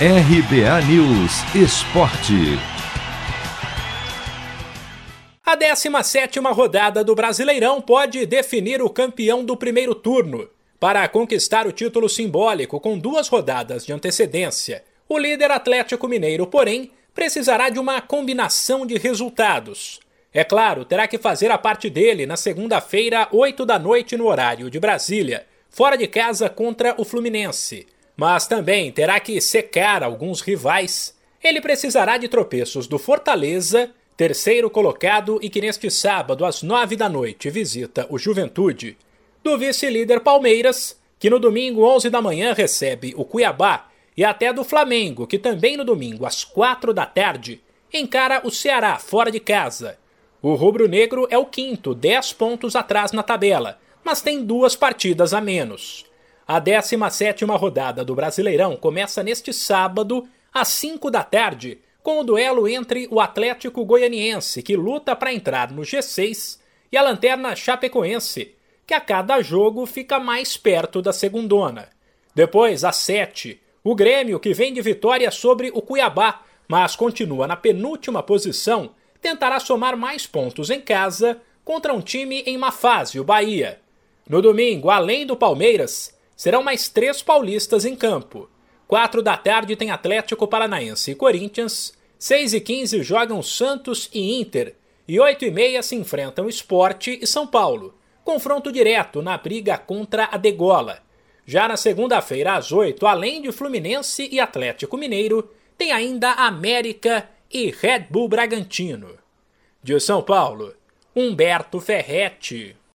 RBA News Esporte. A 17 rodada do Brasileirão pode definir o campeão do primeiro turno. Para conquistar o título simbólico com duas rodadas de antecedência, o líder Atlético Mineiro, porém, precisará de uma combinação de resultados. É claro, terá que fazer a parte dele na segunda-feira, 8 da noite, no horário de Brasília, fora de casa contra o Fluminense. Mas também terá que secar alguns rivais. Ele precisará de tropeços do Fortaleza, terceiro colocado e que neste sábado, às nove da noite, visita o Juventude, do vice-líder Palmeiras, que no domingo, 11 da manhã, recebe o Cuiabá, e até do Flamengo, que também no domingo, às quatro da tarde, encara o Ceará fora de casa. O rubro-negro é o quinto, 10 pontos atrás na tabela, mas tem duas partidas a menos. A 17 rodada do Brasileirão começa neste sábado, às 5 da tarde, com o duelo entre o Atlético Goianiense, que luta para entrar no G6, e a Lanterna Chapecoense, que a cada jogo fica mais perto da segundona. Depois, às 7, o Grêmio, que vem de vitória sobre o Cuiabá, mas continua na penúltima posição, tentará somar mais pontos em casa contra um time em má fase, o Bahia. No domingo, além do Palmeiras, serão mais três paulistas em campo. Quatro da tarde tem Atlético Paranaense e Corinthians, seis e quinze jogam Santos e Inter, e oito e meia se enfrentam Esporte e São Paulo. Confronto direto na briga contra a Degola. Já na segunda-feira, às oito, além de Fluminense e Atlético Mineiro, tem ainda América e Red Bull Bragantino. De São Paulo, Humberto Ferretti.